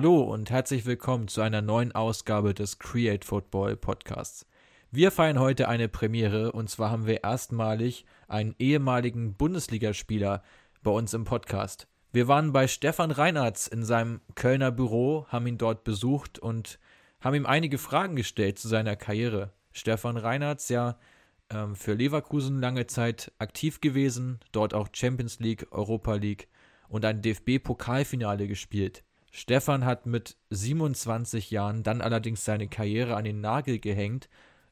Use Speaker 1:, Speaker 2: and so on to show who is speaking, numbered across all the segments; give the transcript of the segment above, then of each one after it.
Speaker 1: Hallo und herzlich willkommen zu einer neuen Ausgabe des Create Football Podcasts. Wir feiern heute eine Premiere und zwar haben wir erstmalig einen ehemaligen Bundesligaspieler bei uns im Podcast. Wir waren bei Stefan Reinartz in seinem Kölner Büro, haben ihn dort besucht und haben ihm einige Fragen gestellt zu seiner Karriere. Stefan Reinartz, ja ähm, für Leverkusen lange Zeit aktiv gewesen, dort auch Champions League, Europa League und ein DFB-Pokalfinale gespielt. Stefan hat mit 27 Jahren dann allerdings seine Karriere an den Nagel gehängt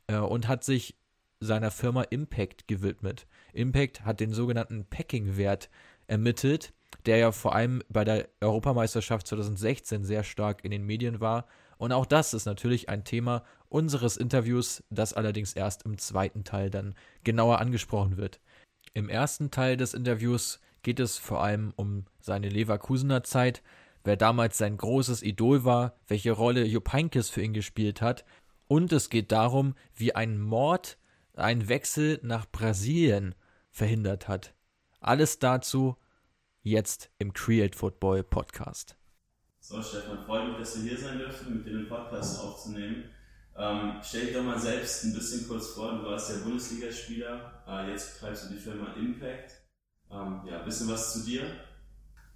Speaker 1: äh, und hat sich seiner Firma Impact gewidmet. Impact hat den sogenannten Packing-Wert ermittelt, der ja vor allem bei der Europameisterschaft 2016 sehr stark in den Medien war. Und auch das ist natürlich ein Thema unseres Interviews, das allerdings erst im zweiten Teil dann genauer angesprochen wird. Im ersten Teil des Interviews geht es vor allem um seine Leverkusener Zeit, wer damals sein großes Idol war, welche Rolle Jupp Heynckes für ihn gespielt hat. Und es geht darum, wie ein Mord einen Wechsel nach Brasilien verhindert hat. Alles dazu jetzt im Create Football Podcast.
Speaker 2: So, Stefan, freut mich, dass wir hier sein dürfen, mit dir den Podcast aufzunehmen. Ähm, stell dich doch mal selbst ein bisschen kurz vor. Du warst ja Bundesligaspieler, äh, jetzt betreibst du die Firma Impact. Ähm, ja, ein bisschen was zu dir.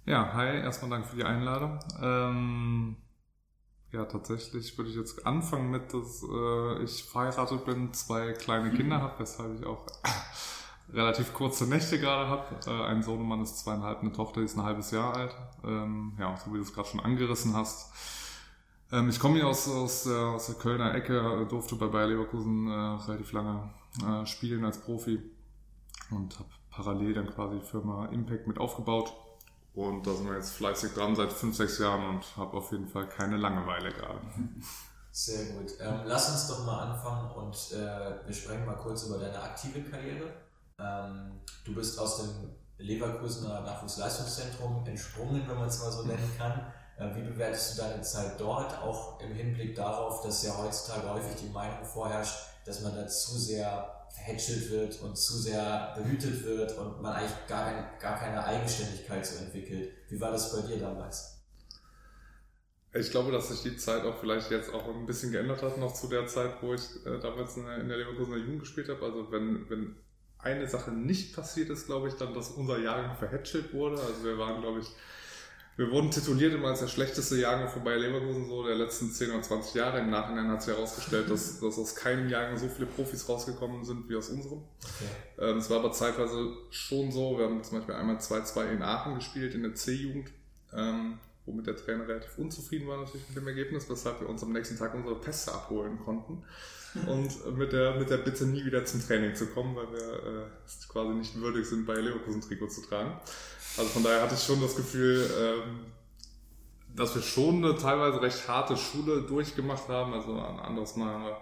Speaker 3: Ja, hi, erstmal danke für die Einladung. Ähm, ja, tatsächlich würde ich jetzt anfangen mit, dass äh, ich verheiratet bin, zwei kleine Kinder habe, weshalb ich auch relativ kurze Nächte gerade habe. Äh, ein Sohnemann ist zweieinhalb, eine Tochter die ist ein halbes Jahr alt. Ähm, ja, so wie du es gerade schon angerissen hast. Ähm, ich komme hier aus, aus, der, aus der Kölner Ecke, durfte bei Bayer Leverkusen äh, relativ lange äh, spielen als Profi und habe parallel dann quasi die Firma Impact mit aufgebaut und da sind wir jetzt fleißig dran seit fünf, sechs Jahren und habe auf jeden Fall keine Langeweile gerade.
Speaker 4: Sehr gut. Ähm, lass uns doch mal anfangen und äh, wir sprechen mal kurz über deine aktive Karriere. Ähm, du bist aus dem Leverkusener Nachwuchsleistungszentrum entsprungen, wenn man es mal so nennen kann. Äh, wie bewertest du deine Zeit dort, auch im Hinblick darauf, dass ja heutzutage häufig die Meinung vorherrscht, dass man da zu sehr verhätschelt wird und zu sehr behütet wird und man eigentlich gar, keine, gar keine Eigenständigkeit so entwickelt. Wie war das bei dir damals?
Speaker 3: Ich glaube, dass sich die Zeit auch vielleicht jetzt auch ein bisschen geändert hat, noch zu der Zeit, wo ich äh, damals in der, in der Leverkusener Jugend gespielt habe. Also wenn, wenn eine Sache nicht passiert ist, glaube ich, dann, dass unser Jahrgang verhätschelt wurde. Also wir waren, glaube ich, wir wurden tituliert immer als der schlechteste Jahrgang von Bayer Leverkusen so der letzten 10 oder 20 Jahre. Im Nachhinein hat sich herausgestellt, dass, dass aus keinem Jahrgang so viele Profis rausgekommen sind wie aus unserem. Okay. Ähm, es war aber zeitweise schon so. Wir haben zum Beispiel einmal 2-2 in Aachen gespielt, in der C-Jugend, ähm, womit der Trainer relativ unzufrieden war natürlich mit dem Ergebnis, weshalb wir uns am nächsten Tag unsere Pässe abholen konnten. Und mit der, mit der Bitte nie wieder zum Training zu kommen, weil wir äh, quasi nicht würdig sind, Bayer Leverkusen Trikot zu tragen. Also von daher hatte ich schon das Gefühl, ähm, dass wir schon eine teilweise recht harte Schule durchgemacht haben. Also ein anderes Mal haben wir,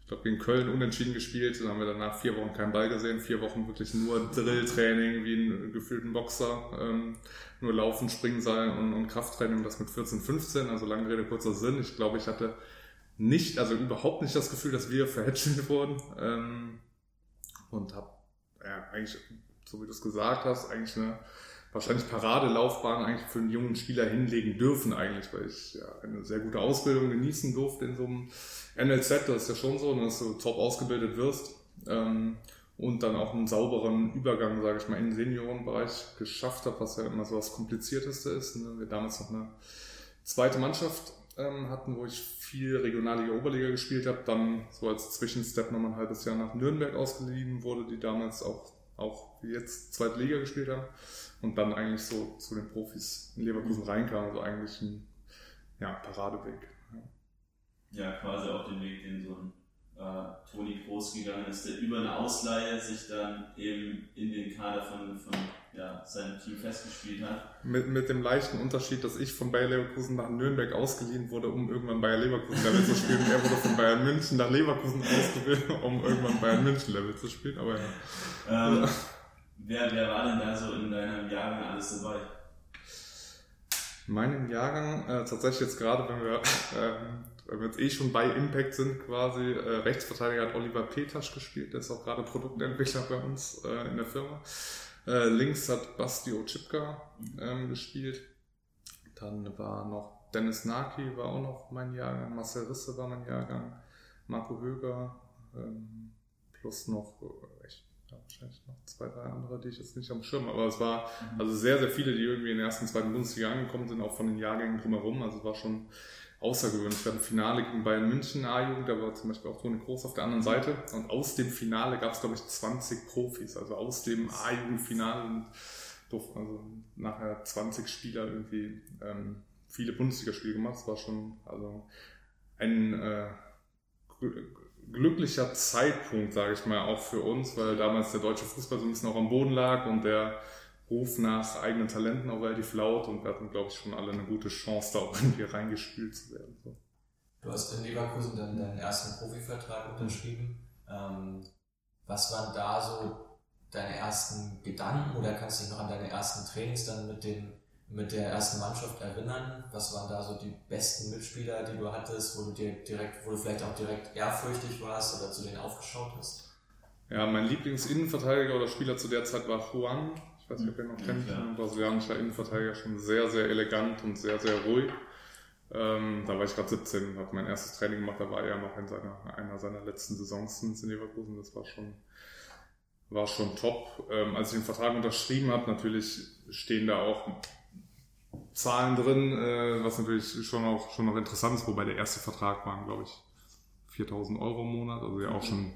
Speaker 3: ich glaube, gegen Köln unentschieden gespielt. Dann haben wir danach vier Wochen keinen Ball gesehen. Vier Wochen wirklich nur Drilltraining wie ein gefühlten Boxer. Ähm, nur Laufen, Springseil und, und Krafttraining, das mit 14, 15. Also lange Rede, kurzer Sinn. Ich glaube, ich hatte nicht, also überhaupt nicht das Gefühl, dass wir verhätschelt wurden. Ähm, und habe ja, eigentlich, so wie du es gesagt hast, eigentlich eine wahrscheinlich Paradelaufbahn eigentlich für einen jungen Spieler hinlegen dürfen eigentlich, weil ich ja eine sehr gute Ausbildung genießen durfte in so einem NLZ, das ist ja schon so, dass du top ausgebildet wirst ähm, und dann auch einen sauberen Übergang, sage ich mal, in den Seniorenbereich geschafft habe, was ja immer so das Komplizierteste ist. Ne? Wir damals noch eine zweite Mannschaft ähm, hatten, wo ich viel Regionalliga, Oberliga gespielt habe, dann so als Zwischenstep nochmal ein halbes Jahr nach Nürnberg ausgeliehen wurde, die damals auch, auch jetzt zweite Liga gespielt haben und dann eigentlich so zu den Profis in Leverkusen reinkam. Also eigentlich ein ja, Paradeweg.
Speaker 2: Ja. ja, quasi auch den Weg, den so ein äh, Toni Groß gegangen ist, der über eine Ausleihe sich dann eben in den Kader von, von ja, seinem Team festgespielt hat.
Speaker 3: Mit, mit dem leichten Unterschied, dass ich von Bayer Leverkusen nach Nürnberg ausgeliehen wurde, um irgendwann Bayer Leverkusen Level zu spielen. er wurde von Bayern München nach Leverkusen ausgewählt, um irgendwann Bayern München Level zu spielen. Aber ja.
Speaker 2: Ähm, Wer, wer war denn da so in deinem Jahrgang alles dabei?
Speaker 3: In meinem Jahrgang, äh, tatsächlich jetzt gerade, wenn wir, äh, wenn wir jetzt eh schon bei Impact sind, quasi, äh, Rechtsverteidiger hat Oliver Peters gespielt, der ist auch gerade Produktentwickler bei uns äh, in der Firma. Äh, links hat Basti Ochipka ähm, gespielt. Dann war noch Dennis Naki war auch noch mein Jahrgang, Marcel Risse war mein Jahrgang, Marco Höger, ähm, plus noch, äh, ich, ja, wahrscheinlich noch zwei, drei andere, die ich jetzt nicht am Schirm, aber es war mhm. also sehr, sehr viele, die irgendwie in der ersten, zweiten Bundesliga angekommen sind, auch von den Jahrgängen drumherum. Also es war schon außergewöhnlich. Wir hatten Finale gegen Bayern München A-Jugend, da war zum Beispiel auch Toni Groß auf der anderen Seite. Und aus dem Finale gab es, glaube ich, 20 Profis. Also aus dem A-Jugendfinale also nachher 20 Spieler irgendwie ähm, viele Bundesligaspiele gemacht. Das war schon also ein äh, glücklicher Zeitpunkt, sage ich mal, auch für uns, weil damals der deutsche Fußball so ein bisschen auch am Boden lag und der Ruf nach eigenen Talenten auch relativ laut und wir hatten, glaube ich, schon alle eine gute Chance, da auch irgendwie reingespielt zu werden. So.
Speaker 1: Du hast in Leverkusen dann deinen ersten Profivertrag unterschrieben. Ähm, was waren da so deine ersten Gedanken oder kannst du dich noch an deine ersten Trainings dann mit den mit der ersten Mannschaft erinnern? Was waren da so die besten Mitspieler, die du hattest, wo du dir direkt, wo du vielleicht auch direkt ehrfürchtig warst oder zu denen aufgeschaut hast?
Speaker 3: Ja, mein Lieblingsinnenverteidiger oder Spieler zu der Zeit war Juan. Weiß nicht, ob ihr noch kennt. Ein brasilianischer Innenverteidiger, schon sehr, sehr elegant und sehr, sehr ruhig. Ähm, da war ich gerade 17, habe mein erstes Training gemacht, da war er noch in seiner, einer seiner letzten Saisons in Leverkusen. Das war schon, war schon top. Ähm, als ich den Vertrag unterschrieben habe, natürlich stehen da auch Zahlen drin, äh, was natürlich schon auch schon noch interessant ist, wobei der erste Vertrag waren, glaube ich, 4000 Euro im Monat, also ja auch schon,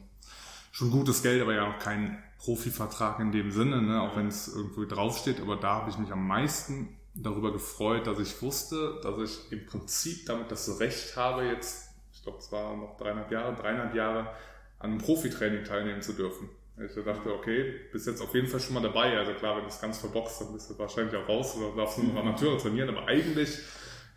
Speaker 3: schon gutes Geld, aber ja noch kein Profivertrag in dem Sinne, ne, auch wenn es irgendwo draufsteht, aber da habe ich mich am meisten darüber gefreut, dass ich wusste, dass ich im Prinzip damit das Recht habe, jetzt, ich glaube, es war noch dreieinhalb Jahre, dreieinhalb Jahre an einem Profitraining teilnehmen zu dürfen. Ich dachte, okay, bist jetzt auf jeden Fall schon mal dabei. Also klar, wenn du es ganz verboxt, dann bist du wahrscheinlich auch raus oder darfst nur noch Amateure trainieren. Aber eigentlich,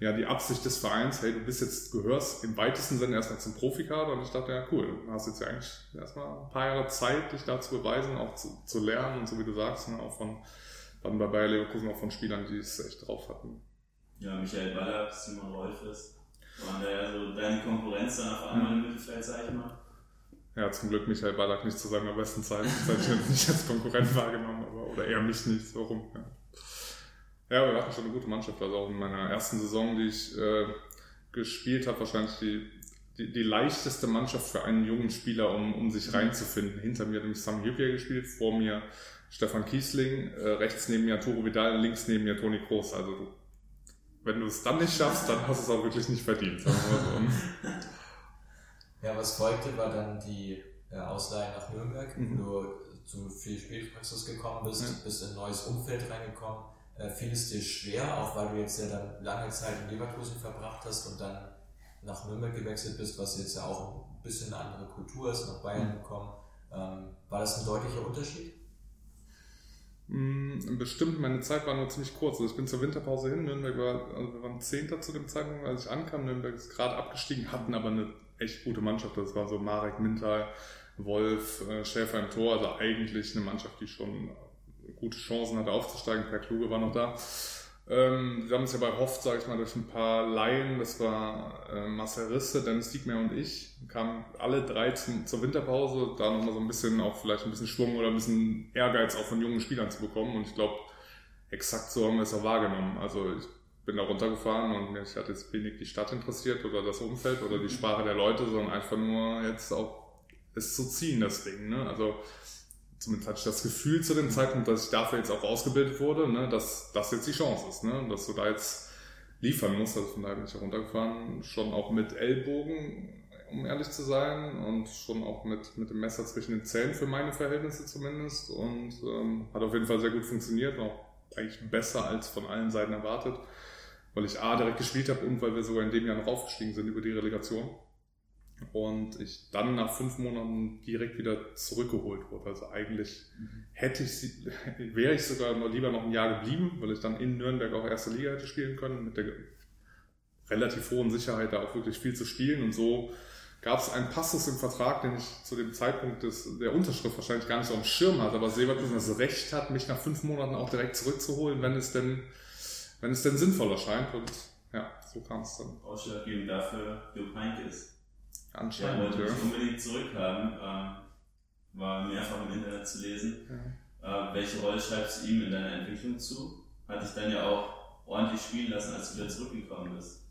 Speaker 3: ja, die Absicht des Vereins, hey, du bist jetzt, gehörst im weitesten Sinne erstmal zum Profikader. Und ich dachte, ja, cool, du hast jetzt ja eigentlich erstmal ein paar Jahre Zeit, dich da zu beweisen, auch zu, zu lernen und so wie du sagst, ne, auch von, dann bei Bayer Leverkusen auch von Spielern, die es echt drauf hatten.
Speaker 2: Ja, Michael Ballack, Simon Rolfes, waren da ja so deine Konkurrenz dann auf einmal im Mittelfeld, sag ich mal.
Speaker 3: Ja, zum Glück Michael Ballack nicht zu seiner besten Zeit. Das hätte ich nicht als Konkurrent wahrgenommen, aber, oder eher mich nicht, so rum. Ja. Ja, wir hatten schon eine gute Mannschaft. Also auch in meiner ersten Saison, die ich äh, gespielt habe, wahrscheinlich die, die, die, leichteste Mannschaft für einen jungen Spieler, um, um sich reinzufinden. Hinter mir hat nämlich Sam Jüppier gespielt, vor mir Stefan Kiesling, äh, rechts neben mir Toro Vidal, links neben mir Toni Kroos. Also du, wenn du es dann nicht schaffst, dann hast du es auch wirklich nicht verdient. So.
Speaker 1: Ja, was folgte, war dann die äh, Ausleihe nach Nürnberg, mhm. wo du zu viel Spielpraxis gekommen bist, ja. bist in ein neues Umfeld reingekommen. Äh, fiel es dir schwer, auch weil du jetzt ja dann lange Zeit in Leverkusen verbracht hast und dann nach Nürnberg gewechselt bist, was jetzt ja auch ein bisschen eine andere Kultur ist, nach Bayern mhm. gekommen. Ähm, war das ein deutlicher Unterschied?
Speaker 3: Mm, bestimmt, meine Zeit war nur ziemlich kurz. Also ich bin zur Winterpause hin. Nürnberg war, also wir waren Zehnter zu dem Zeitpunkt, als ich ankam. Nürnberg ist gerade abgestiegen, hatten aber eine echt gute Mannschaft. Das war so Marek Mintal, Wolf, äh, Schäfer im Tor. Also eigentlich eine Mannschaft, die schon gute Chancen hatte aufzusteigen. Per Kluge war noch da. Ähm, wir haben es ja bei Hoft, sage ich mal, durch ein paar Laien, das war äh, Marcel Risse, Dennis Diekmeyer und ich, kamen alle drei zum, zur Winterpause, da nochmal so ein bisschen auch vielleicht ein bisschen Schwung oder ein bisschen Ehrgeiz auch von jungen Spielern zu bekommen und ich glaube, exakt so haben wir es auch wahrgenommen. Also ich bin da runtergefahren und mich hat jetzt wenig die Stadt interessiert oder das Umfeld oder die Sprache der Leute, sondern einfach nur jetzt auch es zu ziehen, das Ding. Ne? Also zumindest hatte ich das Gefühl zu dem Zeitpunkt, dass ich dafür jetzt auch ausgebildet wurde, ne? dass das jetzt die Chance ist, ne? dass du da jetzt liefern musst. Also von daher bin ich da runtergefahren, schon auch mit Ellbogen, um ehrlich zu sein, und schon auch mit, mit dem Messer zwischen den Zähnen für meine Verhältnisse zumindest. Und ähm, hat auf jeden Fall sehr gut funktioniert, auch eigentlich besser als von allen Seiten erwartet weil ich A direkt gespielt habe und weil wir sogar in dem Jahr noch aufgestiegen sind über die Relegation. Und ich dann nach fünf Monaten direkt wieder zurückgeholt wurde. Also eigentlich hätte ich sie, wäre ich sogar noch lieber noch ein Jahr geblieben, weil ich dann in Nürnberg auch erste Liga hätte spielen können, mit der relativ hohen Sicherheit da auch wirklich viel zu spielen. Und so gab es einen Passus im Vertrag, den ich zu dem Zeitpunkt des, der Unterschrift wahrscheinlich gar nicht so am Schirm hatte, aber Severkusen das Recht hat, mich nach fünf Monaten auch direkt zurückzuholen, wenn es denn wenn es denn sinnvoll erscheint. Und ja, so kam es dann.
Speaker 2: Ausschlaggebend dafür Jupp Heynckes.
Speaker 3: Anscheinend,
Speaker 2: Der wollte ja. unbedingt zurückhaben, äh, war mehrfach im Internet zu lesen. Ja. Äh, welche Rolle schreibst du ihm in deiner Entwicklung zu? Hat dich dann ja auch ordentlich spielen lassen, als du wieder zurückgekommen bist.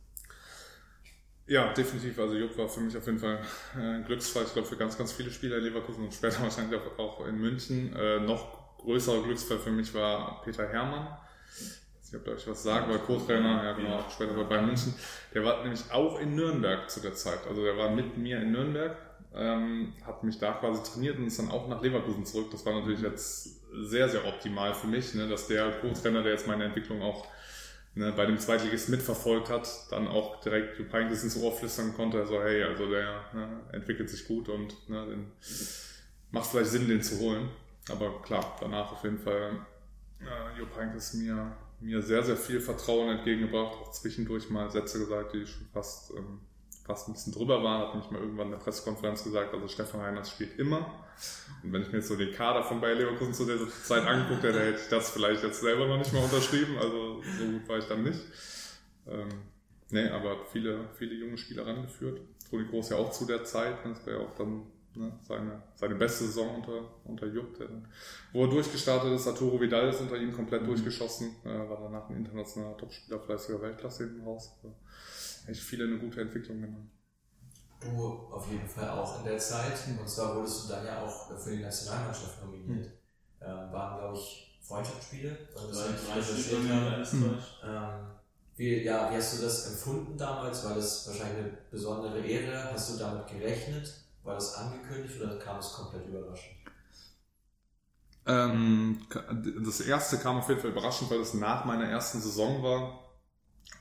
Speaker 3: Ja, definitiv. Also Jupp war für mich auf jeden Fall äh, ein Glücksfall. Ich glaube für ganz, ganz viele Spieler in Leverkusen und später wahrscheinlich auch, auch in München. Äh, noch größerer Glücksfall für mich war Peter Hermann. Ich habe euch was sagen, war Co-Trainer, ja genau, später bei Bayern München. Der war nämlich auch in Nürnberg zu der Zeit. Also der war mit mir in Nürnberg, ähm, hat mich da quasi trainiert und ist dann auch nach Leverkusen zurück. Das war natürlich jetzt sehr, sehr optimal für mich, ne, dass der Co-Trainer, der jetzt meine Entwicklung auch ne, bei dem Zweitligist mitverfolgt hat, dann auch direkt Jupp Heynckes ins Ohr flüstern konnte, also hey, also der ne, entwickelt sich gut und ne, den macht vielleicht Sinn, den zu holen. Aber klar, danach auf jeden Fall äh, Jupp Heynckes mir, mir sehr, sehr viel Vertrauen entgegengebracht, auch zwischendurch mal Sätze gesagt, die schon fast, ähm, fast ein bisschen drüber waren, hat mich mal irgendwann in der Pressekonferenz gesagt, also Stefan Reiners spielt immer. Und wenn ich mir jetzt so den Kader von Bayer Leverkusen zu der Zeit angeguckt hätte, hätte ich das vielleicht jetzt selber noch nicht mal unterschrieben. Also so gut war ich dann nicht. Ähm, nee, aber viele, viele junge Spieler rangeführt. Toni Groß ja auch zu der Zeit. Das war ja auch dann ne, seine, seine beste Saison unter, unter Jupp. Der, wo er durchgestartet ist, Arturo Vidal ist unter ihm komplett mhm. durchgeschossen. Äh, war danach ein internationaler Topspieler, fleißiger Weltklasse hinten raus. Also echt viele eine gute Entwicklung genommen.
Speaker 1: Du auf jeden Fall auch in der Zeit. Und zwar wurdest du dann ja auch für die Nationalmannschaft nominiert. Mhm. Ähm, waren, glaube ich, Freundschaftsspiele. Drei, drei mhm. ähm, wie, ja, wie hast du das empfunden damals? War das wahrscheinlich eine besondere Ehre? Hast du damit gerechnet? War das angekündigt oder kam es komplett überraschend?
Speaker 3: Ähm, das erste kam auf jeden Fall überraschend, weil es nach meiner ersten Saison war.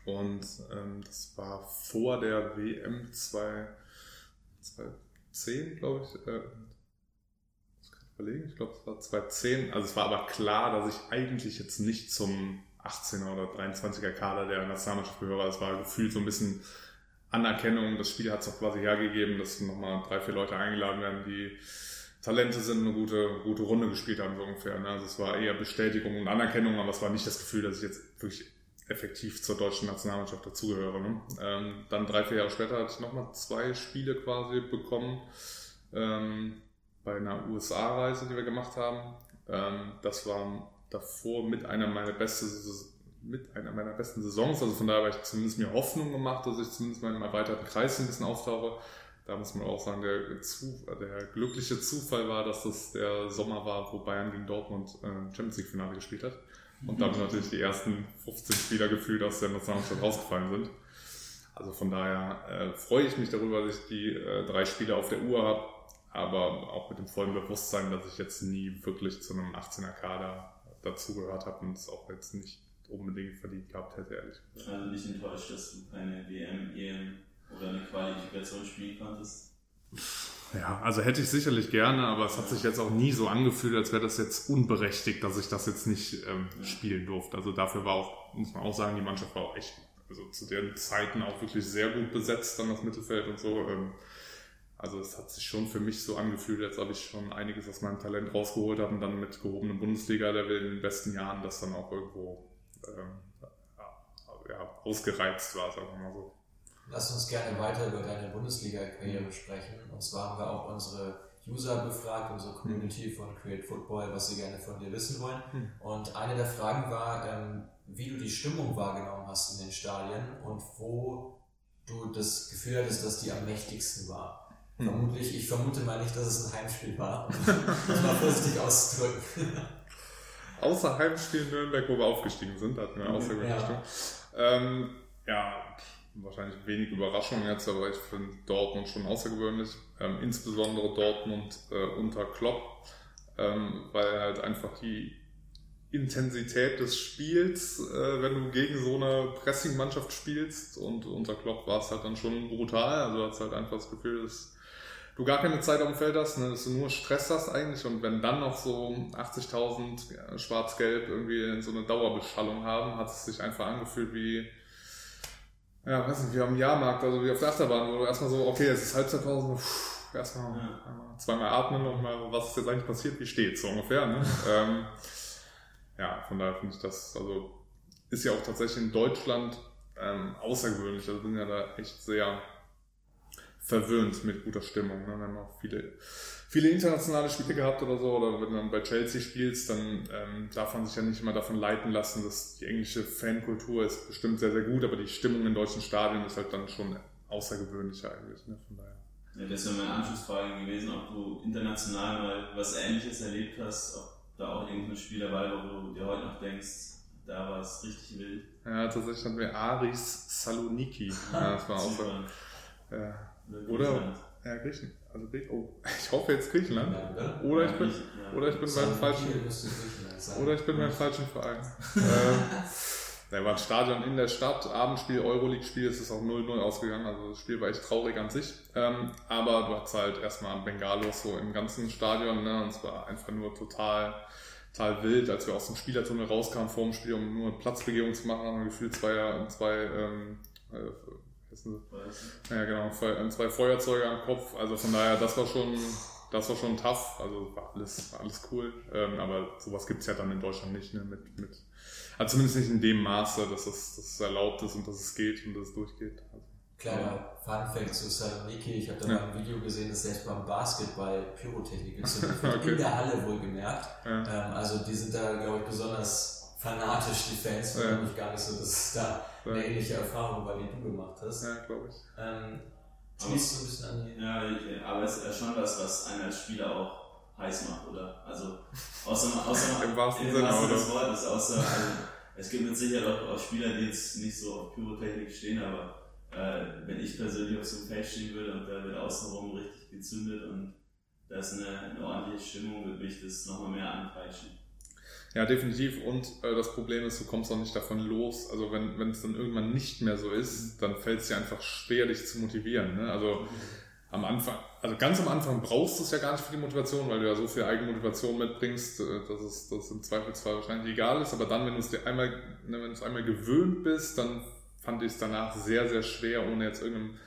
Speaker 3: Und ähm, das war vor der WM 2, 2010, glaube ich. Äh, ich kann überlegen, ich glaube, es war 2010. Also es war aber klar, dass ich eigentlich jetzt nicht zum 18er oder 23er Kader der Nationalmannschaft gehöre. Es war gefühlt so ein bisschen Anerkennung. Das Spiel hat es auch quasi hergegeben, dass nochmal drei, vier Leute eingeladen werden, die Talente sind, eine gute, gute Runde gespielt haben, so ungefähr. Ne? Also es war eher Bestätigung und Anerkennung, aber es war nicht das Gefühl, dass ich jetzt wirklich effektiv zur deutschen Nationalmannschaft dazugehöre. Ne? Ähm, dann drei, vier Jahre später hatte ich nochmal zwei Spiele quasi bekommen ähm, bei einer USA-Reise, die wir gemacht haben. Ähm, das war davor mit einer meiner besten mit einer meiner besten Saisons. Also von daher habe ich zumindest mir Hoffnung gemacht, dass ich zumindest im erweiterten Kreis ein bisschen auftauche. Da muss man auch sagen, der, Zu der glückliche Zufall war, dass das der Sommer war, wo Bayern gegen Dortmund äh, Champions League Finale gespielt hat. Und damit natürlich die ersten 15 Spieler gefühlt aus der Nationalmannschaft rausgefallen sind. Also von daher äh, freue ich mich darüber, dass ich die äh, drei Spiele auf der Uhr habe, aber auch mit dem vollen Bewusstsein, dass ich jetzt nie wirklich zu einem 18er Kader dazugehört habe und es auch jetzt nicht unbedingt verdient gehabt hätte, ehrlich
Speaker 2: gesagt. Also nicht enttäuscht, dass du keine WM, EM oder eine Qualifikation spielen konntest?
Speaker 3: Ja, also hätte ich sicherlich gerne, aber es hat sich jetzt auch nie so angefühlt, als wäre das jetzt unberechtigt, dass ich das jetzt nicht ähm, ja. spielen durfte. Also dafür war auch, muss man auch sagen, die Mannschaft war auch echt, also zu den Zeiten auch wirklich sehr gut besetzt, dann das Mittelfeld und so. Ähm, also es hat sich schon für mich so angefühlt, als ob ich schon einiges aus meinem Talent rausgeholt habe und dann mit gehobenem Bundesliga-Level in den besten Jahren das dann auch irgendwo ähm, ja, ausgereizt war, sagen wir mal so.
Speaker 1: Lass uns gerne weiter über deine Bundesliga-Karriere sprechen. Und zwar haben wir auch unsere User befragt, unsere Community von Create Football, was sie gerne von dir wissen wollen. Mhm. Und eine der Fragen war, ähm, wie du die Stimmung wahrgenommen hast in den Stadien und wo du das Gefühl hattest, dass die am mächtigsten war. Mhm. Vermutlich, ich vermute mal nicht, dass es ein Heimspiel war, um das mal vorsichtig auszudrücken.
Speaker 3: Außer Heimspiel Nürnberg, wo wir aufgestiegen sind, hatten wir außergewöhnliche ja. Stimmung. Ähm, ja, wahrscheinlich wenig Überraschung jetzt, aber ich finde Dortmund schon außergewöhnlich. Ähm, insbesondere Dortmund äh, unter Klopp, ähm, weil halt einfach die Intensität des Spiels, äh, wenn du gegen so eine Pressing-Mannschaft spielst und unter Klopp war es halt dann schon brutal. Also hat halt einfach das Gefühl, dass du gar keine Zeit auf dem Feld hast, ne, dass du nur Stress hast eigentlich und wenn dann noch so 80.000 ja, schwarz-gelb irgendwie so eine Dauerbeschallung haben, hat es sich einfach angefühlt wie ja, weiß nicht, wie am Jahrmarkt, also wie auf der Achterbahn, wo du erstmal so, okay, es ist Halbzeitpause, erstmal ja. zweimal atmen und mal, was ist jetzt eigentlich passiert, wie steht's, so ungefähr, ne? ähm, ja, von daher finde ich das, also, ist ja auch tatsächlich in Deutschland ähm, außergewöhnlich, also sind ja da echt sehr verwöhnt mit guter Stimmung, ne? Wir haben auch viele viele internationale Spiele gehabt oder so, oder wenn du dann bei Chelsea spielst, dann ähm, darf man sich ja nicht immer davon leiten lassen, dass die englische Fankultur ist bestimmt sehr, sehr gut, aber die Stimmung in deutschen Stadien ist halt dann schon außergewöhnlicher eigentlich. Ne? Von daher.
Speaker 2: Ja, das wäre meine Anschlussfrage gewesen, ob du international mal was Ähnliches erlebt hast, ob da auch irgendein Spiel dabei war, wo du dir heute noch denkst, da war es richtig wild.
Speaker 3: Ja, tatsächlich hatten wir Aris Saloniki. Ja, das war auch so. Ja. Oder, ja, Griechen. Also oh, ich hoffe jetzt Griechenland. Ja, oder ich bin, ja. oder ich bin beim falschen, oder ich bin beim falschen Verein. ähm, da war ein Stadion in der Stadt, Abendspiel, Euroleague-Spiel, es ist auch 0-0 ausgegangen, also das Spiel war echt traurig an sich. Ähm, aber du hattest halt erstmal Bengalos so im ganzen Stadion, ne, und es war einfach nur total, total wild, als wir aus dem Spielertunnel rauskamen vor dem Spiel, um nur eine Platzbegehung zu machen, haben wir gefühlt zwei, zwei ähm, äh, ja, genau, zwei Feuerzeuge am Kopf. Also von daher, das war schon, das war schon tough. Also war alles, alles cool. Ähm, aber sowas gibt es ja dann in Deutschland nicht, ne? Mit, mit, also zumindest nicht in dem Maße, dass es, dass es erlaubt ist und dass es geht und dass es durchgeht. Also,
Speaker 1: Kleiner ja. Funfact zu Saloniki. Ich habe da ja. mal ein Video gesehen, dass selbst beim Basketball Pyrotechnik gezündet wird. okay. In der Halle wohlgemerkt. Ja. Ähm, also die sind da, glaube ich, besonders fanatisch, die Fans. Ja. Mich gar nicht so, dass es da eine ähnliche Erfahrung war, die du gemacht hast.
Speaker 3: Ja, glaube ich. Ähm,
Speaker 2: schließt so ein bisschen an die. Ja, ich, aber es ist ja schon was, was einen als Spieler auch heiß macht, oder? Also, außer, außer
Speaker 3: im wahrsten Sinne Sinne
Speaker 2: des Wortes, außer, also, es gibt mit Sicherheit auch, auch Spieler, die jetzt nicht so auf Pyrotechnik stehen, aber äh, wenn ich persönlich auf so einem Feld stehen würde und da wird außenrum richtig gezündet und da ist eine, eine ordentliche Stimmung, würde mich das nochmal mehr anpeitschen.
Speaker 3: Ja, definitiv. Und äh, das Problem ist, du kommst auch nicht davon los. Also wenn, wenn es dann irgendwann nicht mehr so ist, dann fällt es dir einfach schwer, dich zu motivieren. Ne? Also am Anfang, also ganz am Anfang brauchst du es ja gar nicht für die Motivation, weil du ja so viel Eigenmotivation mitbringst, äh, dass es, dass es im Zweifelsfall wahrscheinlich egal ist. Aber dann, wenn du es dir einmal, ne, wenn du es einmal gewöhnt bist, dann fand ich es danach sehr, sehr schwer, ohne jetzt irgendeinem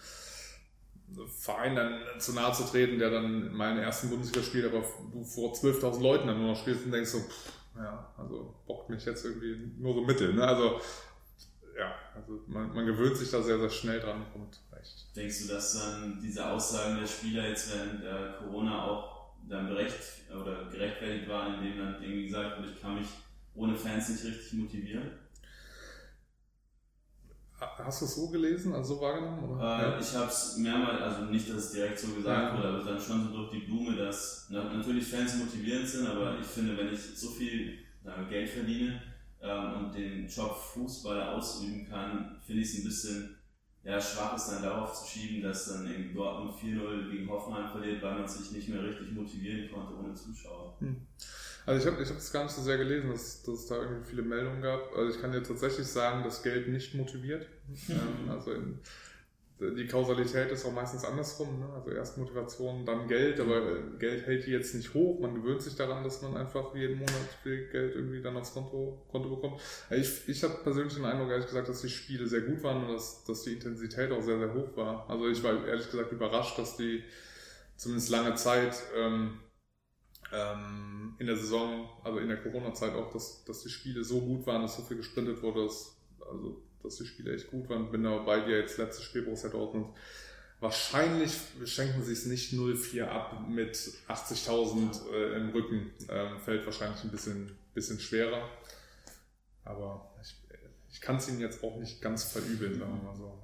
Speaker 3: Verein dann zu nahe zu treten, der dann meinen ersten Bundesliga spielt, aber du vor 12.000 Leuten dann nur noch spielst und denkst so, pff, ja, also bockt mich jetzt irgendwie nur so mittel. Ne? Also ja, also man, man gewöhnt sich da sehr, sehr schnell dran und recht.
Speaker 2: Denkst du, dass dann diese Aussagen der Spieler jetzt während äh, Corona auch dann berecht oder gerechtfertigt waren, indem dann irgendwie gesagt wurde, ich kann mich ohne Fans nicht richtig motivieren?
Speaker 3: Hast du es so gelesen, also so wahrgenommen?
Speaker 2: Äh. Ich habe es mehrmals, also nicht, dass es direkt so gesagt ja. wurde, aber dann schon so durch die Blume, dass na, natürlich Fans motivierend sind, aber ich finde, wenn ich so viel na, Geld verdiene ähm, und den Job Fußball ausüben kann, finde ich es ein bisschen ja, schwach, es dann darauf zu schieben, dass dann in Dortmund 4-0 gegen Hoffenheim verliert, weil man sich nicht mehr richtig motivieren konnte ohne Zuschauer. Hm.
Speaker 3: Also ich habe ich es gar nicht so sehr gelesen, dass, dass es da irgendwie viele Meldungen gab. Also ich kann dir tatsächlich sagen, dass Geld nicht motiviert. ähm, also in, die Kausalität ist auch meistens andersrum. Ne? Also erst Motivation, dann Geld, aber Geld hält die jetzt nicht hoch. Man gewöhnt sich daran, dass man einfach jeden Monat viel Geld irgendwie dann aufs Konto, Konto bekommt. Ich, ich habe persönlich den Eindruck, ehrlich gesagt, dass die Spiele sehr gut waren und dass, dass die Intensität auch sehr, sehr hoch war. Also ich war ehrlich gesagt überrascht, dass die zumindest lange Zeit ähm, ähm, in der Saison, also in der Corona-Zeit auch, dass, dass die Spiele so gut waren, dass so viel gesprintet wurde, dass, also, dass die Spiele echt gut waren. Bin da bei dir jetzt letztes Spiel Borussia Dortmund. Wahrscheinlich schenken sie es nicht 0-4 ab mit 80.000 äh, im Rücken. Ähm, fällt wahrscheinlich ein bisschen, bisschen schwerer. Aber ich, ich kann es ihnen jetzt auch nicht ganz verübeln, sagen wir mal so.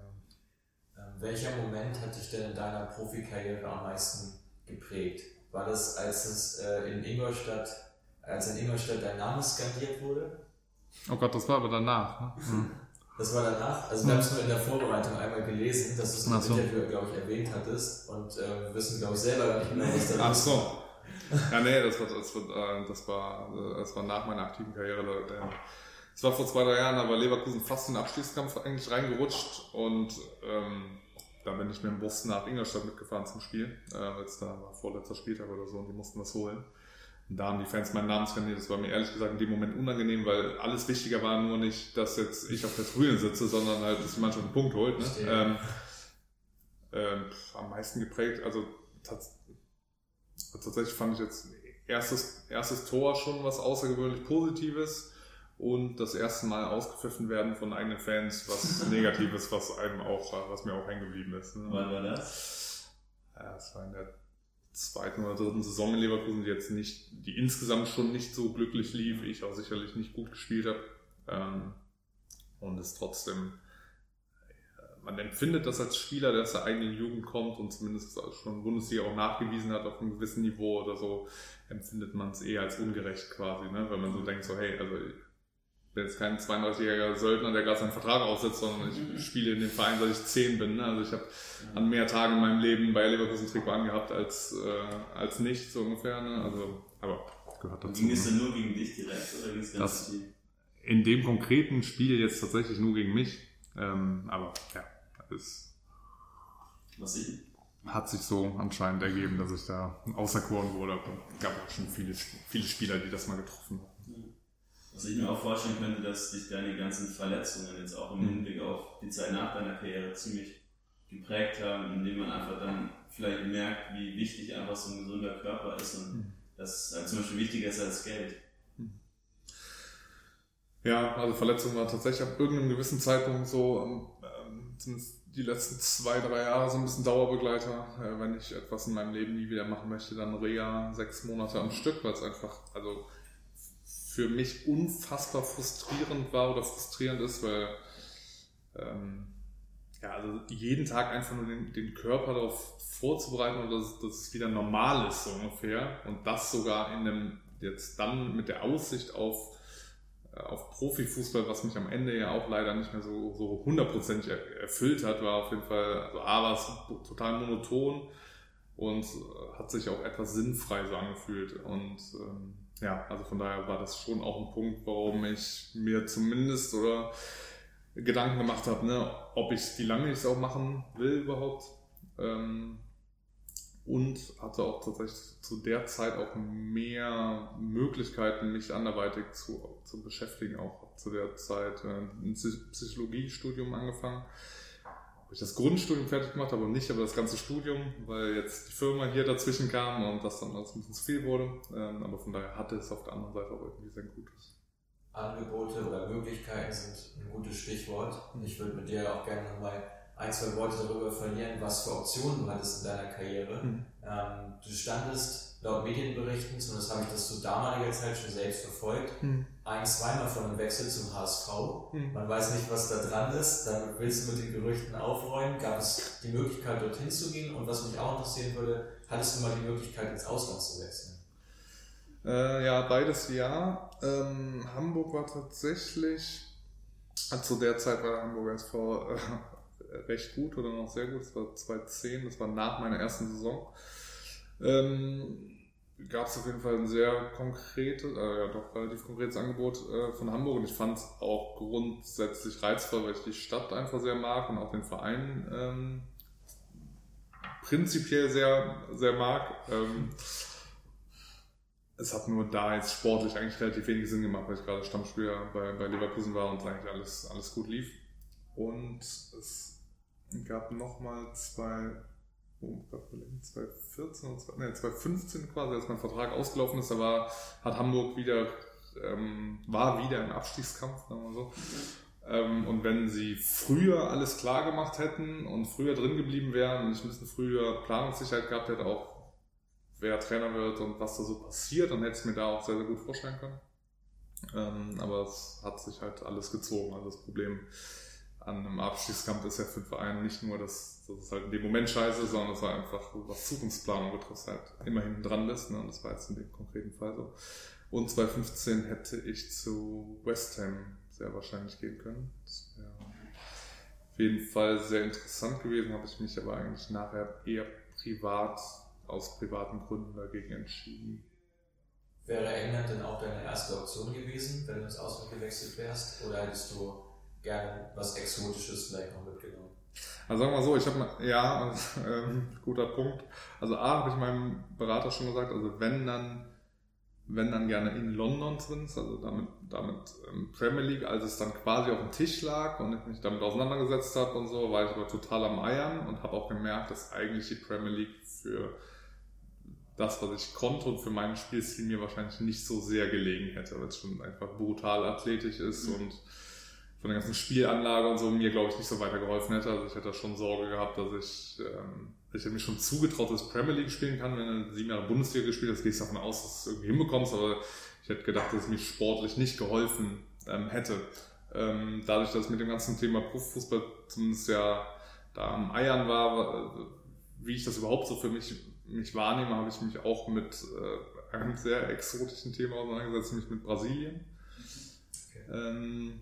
Speaker 1: Ja. Ähm, welcher Moment hat dich denn in deiner Profikarriere am meisten geprägt? War das, als es äh, in Ingolstadt, als in Ingolstadt dein Name skandiert wurde?
Speaker 3: Oh Gott, das war aber danach. Ne?
Speaker 1: Mhm. Das war danach. Also wir haben es nur in der Vorbereitung einmal gelesen, dass du es im so. Interview, glaube ich, erwähnt hattest und äh, wissen, glaube ich, selber nicht genau, was
Speaker 3: da Ach so. Ja, nee, das war, das war, äh, das war, äh, das war nach meiner aktiven Karriere. Es war vor zwei, drei Jahren, war Leverkusen fast in den Abstiegskampf eigentlich reingerutscht und ähm, da bin ich mit dem Bus nach Ingolstadt mitgefahren zum Spiel, äh, weil es da war vorletzter Spieltag oder so und die mussten was holen. Und da haben die Fans meinen Namen skandiert. Das war mir ehrlich gesagt in dem Moment unangenehm, weil alles wichtiger war nur nicht, dass jetzt ich auf der Tribüne sitze, sondern halt, dass die Mannschaft einen Punkt holt. Ne? Ähm, ähm, am meisten geprägt, also tats tatsächlich fand ich jetzt erstes, erstes Tor schon was außergewöhnlich Positives und das erste Mal ausgepfiffen werden von eigenen Fans, was Negatives, was einem auch, was mir auch hängen geblieben ist.
Speaker 2: Ne? Wann war das?
Speaker 3: Ja, das war in der zweiten oder dritten Saison in Leverkusen, die jetzt nicht, die insgesamt schon nicht so glücklich lief, ich auch sicherlich nicht gut gespielt habe. Ähm, und es trotzdem, man empfindet das als Spieler, der aus der eigenen Jugend kommt und zumindest schon Bundesliga auch nachgewiesen hat auf einem gewissen Niveau oder so, empfindet man es eher als ungerecht quasi, ne? wenn man so denkt, so hey, also bin jetzt kein 32-jähriger Söldner, der gerade seinen Vertrag aussetzt, sondern ich mhm. spiele in dem Verein, seit ich 10 bin. Ne? Also ich habe an mehr Tagen in meinem Leben bei Leverkusen Trikot angehabt als, äh, als nicht, so ungefähr. Ne? Also, aber
Speaker 2: gehört dazu. Ging es ne? denn nur gegen dich direkt oder ging es ganz
Speaker 3: das, In dem konkreten Spiel jetzt tatsächlich nur gegen mich. Ähm, aber ja, ist. Was ich? Hat sich so anscheinend ergeben, dass ich da auserkoren wurde. Es gab auch schon viele, viele Spieler, die das mal getroffen haben.
Speaker 2: Was ich mir auch vorstellen könnte, dass dich deine ganzen Verletzungen jetzt auch im mhm. Hinblick auf die Zeit nach deiner Karriere ziemlich geprägt haben, indem man einfach dann vielleicht merkt, wie wichtig einfach so ein gesunder Körper ist und mhm. dass es halt zum Beispiel wichtiger ist als Geld. Mhm.
Speaker 3: Ja, also Verletzung war tatsächlich ab irgendeinem gewissen Zeitpunkt so, ähm, zumindest die letzten zwei, drei Jahre so ein bisschen Dauerbegleiter. Äh, wenn ich etwas in meinem Leben nie wieder machen möchte, dann Reha sechs Monate am Stück, weil es einfach, also für mich unfassbar frustrierend war oder frustrierend ist, weil ähm, ja, also jeden Tag einfach nur den, den Körper darauf vorzubereiten dass, dass es wieder normal ist, so ungefähr. Und das sogar in dem, jetzt dann mit der Aussicht auf äh, auf Profifußball, was mich am Ende ja auch leider nicht mehr so, so hundertprozentig erfüllt hat, war auf jeden Fall, also A war es total monoton und äh, hat sich auch etwas sinnfrei angefühlt. Und ähm, ja, also von daher war das schon auch ein Punkt, warum ich mir zumindest oder Gedanken gemacht habe, ne, ob ich, wie lange ich es auch machen will überhaupt. Ähm, und hatte auch tatsächlich zu der Zeit auch mehr Möglichkeiten, mich anderweitig zu, zu beschäftigen. Auch zu der Zeit äh, ein Psychologiestudium angefangen. Wo ich das Grundstudium fertig gemacht habe und nicht aber das ganze Studium, weil jetzt die Firma hier dazwischen kam und das dann alles ein bisschen zu viel wurde. Ähm, aber von daher hatte es auf der anderen Seite auch irgendwie sehr Gutes.
Speaker 1: Angebote oder Möglichkeiten sind ein gutes Stichwort. Ich würde mit dir auch gerne nochmal ein, zwei Worte darüber verlieren, was für Optionen du hattest in deiner Karriere. Mhm. Du standest laut Medienberichten, zumindest habe ich das zu damaliger Zeit schon selbst verfolgt, mhm. ein, zweimal von einem Wechsel zum HSV. Mhm. Man weiß nicht, was da dran ist. Damit willst du mit den Gerüchten aufräumen. Gab es die Möglichkeit, dorthin zu gehen? Und was mich auch interessieren würde, hattest du mal die Möglichkeit, ins Ausland zu wechseln?
Speaker 3: Äh, ja, beides ja. Ähm, Hamburg war tatsächlich, zu der Zeit war der Hamburger SV äh, recht gut oder noch sehr gut. Das war 2010, das war nach meiner ersten Saison. Ähm, gab es auf jeden Fall ein sehr konkretes, äh, ja doch relativ konkretes Angebot äh, von Hamburg und ich fand es auch grundsätzlich reizvoll, weil ich die Stadt einfach sehr mag und auch den Verein ähm, prinzipiell sehr, sehr mag. Ähm, es hat nur da jetzt sportlich eigentlich relativ wenig Sinn gemacht, weil ich gerade Stammspieler bei, bei Leverkusen war und eigentlich alles, alles gut lief. Und es gab nochmal zwei, oh, 2014 und nee, 2015 quasi, als mein Vertrag ausgelaufen ist, da war, hat Hamburg wieder, ähm, war wieder im Abstiegskampf, sagen wir so. Ähm, und wenn sie früher alles klar gemacht hätten und früher drin geblieben wären und ich ein bisschen früher Planungssicherheit gehabt hätte, auch wer Trainer wird und was da so passiert, dann hätte ich mir da auch sehr, sehr gut vorstellen können. Ähm, aber es hat sich halt alles gezogen. Also das Problem an einem Abstiegskampf ist ja für den Verein nicht nur, dass, dass es halt in dem Moment scheiße ist, sondern es war einfach, was Zukunftsplanung betrifft, halt immer hinten dran bist. Ne? Und das war jetzt in dem konkreten Fall so. Und 2015 hätte ich zu West Ham sehr wahrscheinlich gehen können. Das wäre auf jeden Fall sehr interessant gewesen, habe ich mich aber eigentlich nachher eher privat, aus privaten Gründen dagegen entschieden.
Speaker 1: Wäre England denn auch deine erste Option gewesen, wenn du ins Ausland gewechselt wärst? Oder hättest du gerne was Exotisches vielleicht noch mitgenommen?
Speaker 3: Also sagen wir mal so, ich habe ja, ähm, guter Punkt. Also A, habe ich meinem Berater schon gesagt, also wenn dann, wenn dann gerne in London drin ist, also damit, damit ähm, Premier League, als es dann quasi auf dem Tisch lag und ich mich damit auseinandergesetzt habe und so, war ich aber total am Eiern und habe auch gemerkt, dass eigentlich die Premier League für das, was ich konnte und für meinen Spielstil mir wahrscheinlich nicht so sehr gelegen hätte, weil es schon einfach brutal athletisch ist mhm. und von der ganzen Spielanlage und so mir, glaube ich, nicht so weitergeholfen hätte. Also ich hätte schon Sorge gehabt, dass ich, ähm, ich hätte mir schon zugetraut, dass ich Premier League spielen kann. Wenn du sieben Jahre Bundesliga gespielt hast, gehe ich davon aus, dass du es irgendwie hinbekommst, aber ich hätte gedacht, dass es mir sportlich nicht geholfen ähm, hätte. Ähm, dadurch, dass ich mit dem ganzen Thema Profifußball zumindest ja da am Eiern war, wie ich das überhaupt so für mich, mich wahrnehme, habe ich mich auch mit äh, einem sehr exotischen Thema auseinandergesetzt, nämlich mit Brasilien. Okay. Ähm,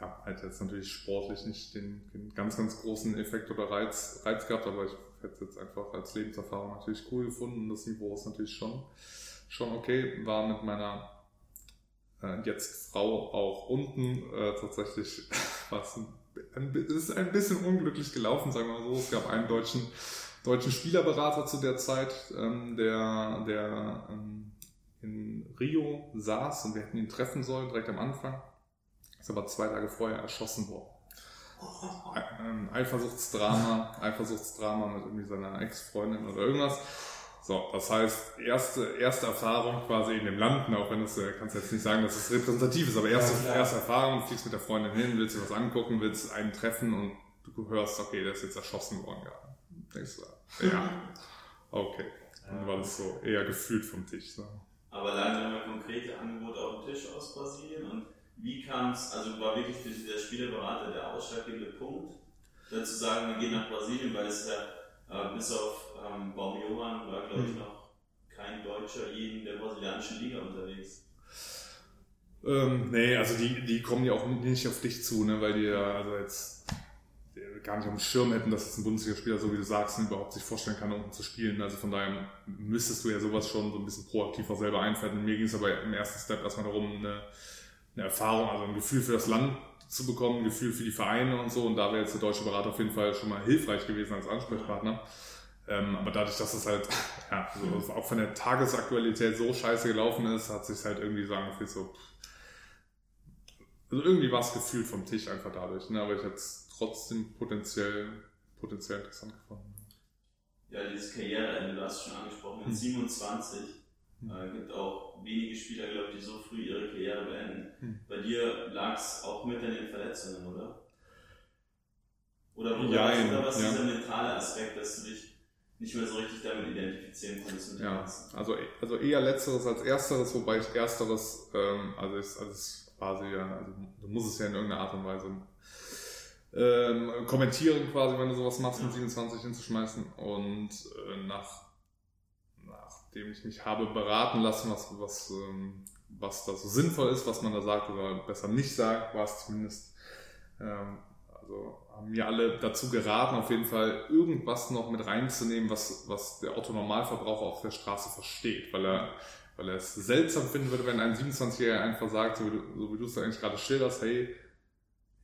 Speaker 3: ja, halt jetzt natürlich sportlich nicht den, ganz, ganz großen Effekt oder Reiz, Reiz gehabt, aber ich hätte es jetzt einfach als Lebenserfahrung natürlich cool gefunden. Das Niveau ist natürlich schon, schon okay. War mit meiner äh, jetzt Frau auch unten äh, tatsächlich was ein, ist ein bisschen unglücklich gelaufen, sagen wir mal so. Es gab einen deutschen, deutschen Spielerberater zu der Zeit, ähm, der, der ähm, in Rio saß und wir hätten ihn treffen sollen, direkt am Anfang. Ist aber zwei Tage vorher erschossen worden. Ein Eifersuchtsdrama, Eifersuchtsdrama mit irgendwie seiner Ex-Freundin oder irgendwas. So, das heißt, erste, erste Erfahrung quasi in dem Land, auch wenn du äh, kannst jetzt nicht sagen, dass es repräsentativ ist, aber erste, ja, erste Erfahrung, du fliegst mit der Freundin hin, willst dir was angucken, willst einen treffen und du hörst, okay, der ist jetzt erschossen worden gerade. Denkst du, ja, okay. Dann war das so eher gefühlt vom Tisch. So.
Speaker 2: Aber mal konkrete Angebote auf dem Tisch aus Brasilien und wie kam es, also war wirklich für der Spielerberater der ausschlaggebende Punkt, dann zu sagen, wir gehen nach Brasilien, weil es ja äh, bis auf ähm, Baum Johann war, glaube ich, hm. noch kein Deutscher je in der brasilianischen Liga unterwegs.
Speaker 3: Ähm, nee, also die, die kommen ja auch nicht auf dich zu, ne, weil die ja also jetzt gar nicht auf dem Schirm hätten, dass jetzt ein Bundesligaspieler, so wie du sagst, überhaupt sich vorstellen kann, unten zu spielen. Also von daher müsstest du ja sowas schon so ein bisschen proaktiver selber einfällen. Mir ging es aber im ersten Step erstmal darum, eine, eine Erfahrung, also ein Gefühl für das Land zu bekommen, ein Gefühl für die Vereine und so. Und da wäre jetzt der deutsche Berater auf jeden Fall schon mal hilfreich gewesen als Ansprechpartner. Ähm, aber dadurch, dass es halt ja, so, auch von der Tagesaktualität so scheiße gelaufen ist, hat sich halt irgendwie sagen gefühlt so. Also irgendwie war es gefühlt vom Tisch einfach dadurch. Ne? Aber ich hätte es trotzdem potenziell, potenziell interessant gefunden.
Speaker 2: Ja, dieses Karriereende, du hast es schon angesprochen, mit hm. 27 hm. äh, gibt auch wenige Spieler, glaube ich, die so früh ihre Karriere beenden. Hm. Bei dir lag es auch mit in den Verletzungen, oder? Oder, oder, ja, was, oder was ja. dieser mentale Aspekt, dass du dich nicht mehr so richtig damit identifizieren konntest mit
Speaker 3: Ja, also, also eher letzteres als ersteres, wobei ich ersteres, ähm, also ist, also ist quasi ja, also du musst es ja in irgendeiner Art und Weise ähm, kommentieren quasi, wenn du sowas machst, mit 27 hinzuschmeißen und äh, nach, nachdem ich mich habe beraten lassen, was, was, ähm, was da so sinnvoll ist, was man da sagt oder besser nicht sagt, war es zumindest. Ähm, also haben mir alle dazu geraten, auf jeden Fall irgendwas noch mit reinzunehmen, was, was der Autonormalverbraucher auf der Straße versteht, weil er, weil er es seltsam finden würde, wenn ein 27-Jähriger einfach sagt, so wie du, so es eigentlich gerade schilderst, hey,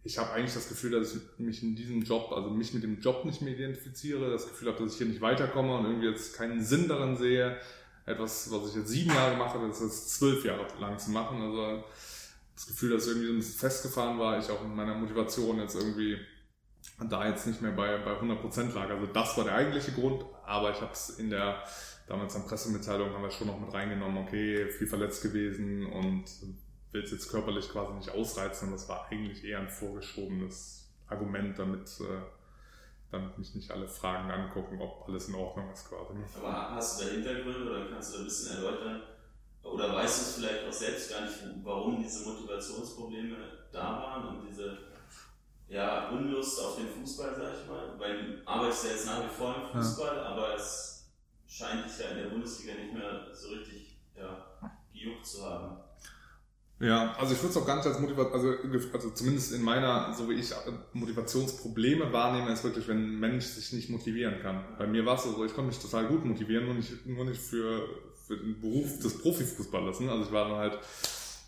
Speaker 3: ich habe eigentlich das Gefühl, dass ich mich in diesem Job, also mich mit dem Job nicht mehr identifiziere, das Gefühl habe, dass ich hier nicht weiterkomme und irgendwie jetzt keinen Sinn daran sehe, etwas, was ich jetzt sieben Jahre mache, das jetzt zwölf Jahre lang zu machen. Also das Gefühl, dass irgendwie ein bisschen festgefahren war, ich auch in meiner Motivation jetzt irgendwie da jetzt nicht mehr bei, bei 100% lag. Also das war der eigentliche Grund, aber ich habe es in der damals an Pressemitteilung haben wir schon noch mit reingenommen, okay, viel verletzt gewesen und will es jetzt körperlich quasi nicht ausreizen. Das war eigentlich eher ein vorgeschobenes Argument, damit, äh, damit mich nicht alle Fragen angucken, ob alles in Ordnung ist quasi.
Speaker 2: Aber hast du da Hintergründe oder kannst du da ein bisschen erläutern, oder weißt du es vielleicht auch selbst gar nicht, warum diese Motivationsprobleme da waren und diese ja, Unlust auf den Fußball, sag ich mal? Weil du arbeitest ja jetzt nach wie vor im Fußball, ja. aber es scheint dich ja in der Bundesliga nicht mehr so richtig ja, gejuckt zu haben.
Speaker 3: Ja, also ich würde es auch gar nicht als Motivation, also, also zumindest in meiner, so wie ich Motivationsprobleme wahrnehme, ist wirklich, wenn ein Mensch sich nicht motivieren kann. Bei mir war es so, ich konnte mich total gut motivieren, nur nicht, nur nicht für, für den Beruf des Profifußballers. Ne? Also ich war dann halt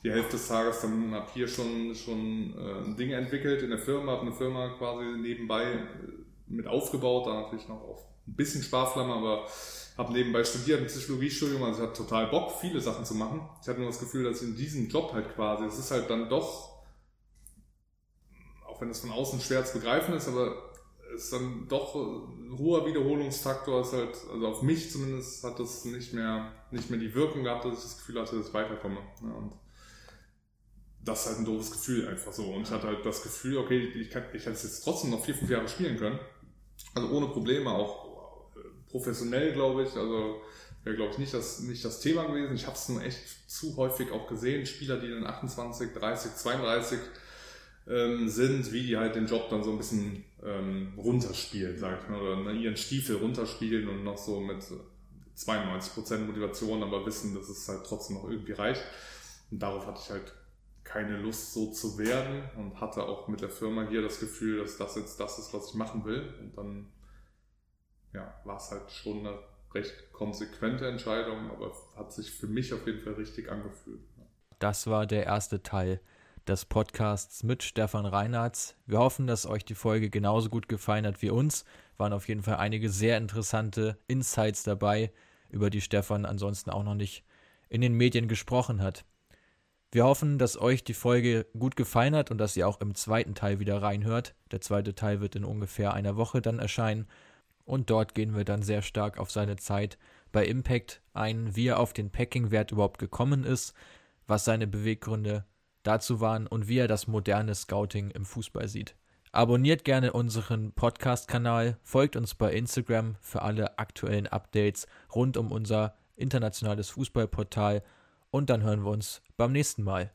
Speaker 3: die Hälfte des Tages dann habe hier schon schon äh, Dinge entwickelt in der Firma, habe eine Firma quasi nebenbei äh, mit aufgebaut, da natürlich noch auf ein bisschen Sparflamme, aber habe nebenbei studiert, ein Psychologiestudium, also ich hatte total Bock, viele Sachen zu machen. Ich hatte nur das Gefühl, dass in diesem Job halt quasi, es ist halt dann doch, auch wenn es von außen schwer zu begreifen ist, aber es ist dann doch ein hoher Wiederholungsfaktor, ist halt, also auf mich zumindest hat das nicht mehr, nicht mehr die Wirkung gehabt, dass ich das Gefühl hatte, dass ich weiterkomme. Ja, und das ist halt ein doofes Gefühl einfach so. Und ich hatte halt das Gefühl, okay, ich, kann, ich hätte es jetzt trotzdem noch vier, fünf Jahre spielen können. Also ohne Probleme, auch professionell, glaube ich. Also wäre, glaube ich, nicht das, nicht das Thema gewesen. Ich habe es nur echt zu häufig auch gesehen. Spieler, die dann 28, 30, 32 ähm, sind, wie die halt den Job dann so ein bisschen ähm, runterspielen, sag ich mal, oder ne, ihren Stiefel runterspielen und noch so mit 92% Motivation, aber wissen, dass es halt trotzdem noch irgendwie reicht. Und darauf hatte ich halt keine Lust so zu werden und hatte auch mit der Firma hier das Gefühl, dass das jetzt das ist, was ich machen will. Und dann ja, war es halt schon eine recht konsequente Entscheidung, aber hat sich für mich auf jeden Fall richtig angefühlt.
Speaker 1: Das war der erste Teil des Podcasts mit Stefan Reinhardt. Wir hoffen, dass euch die Folge genauso gut gefallen hat wie uns. Waren auf jeden Fall einige sehr interessante Insights dabei, über die Stefan ansonsten auch noch nicht in den Medien gesprochen hat. Wir hoffen, dass euch die Folge gut gefallen hat und dass ihr auch im zweiten Teil wieder reinhört. Der zweite Teil wird in ungefähr einer Woche dann erscheinen. Und dort gehen wir dann sehr stark auf seine Zeit bei Impact ein, wie er auf den Packing-Wert überhaupt gekommen ist, was seine Beweggründe dazu waren und wie er das moderne Scouting im Fußball sieht. Abonniert gerne unseren Podcast-Kanal, folgt uns bei Instagram für alle aktuellen Updates rund um unser internationales Fußballportal und dann hören wir uns beim nächsten Mal.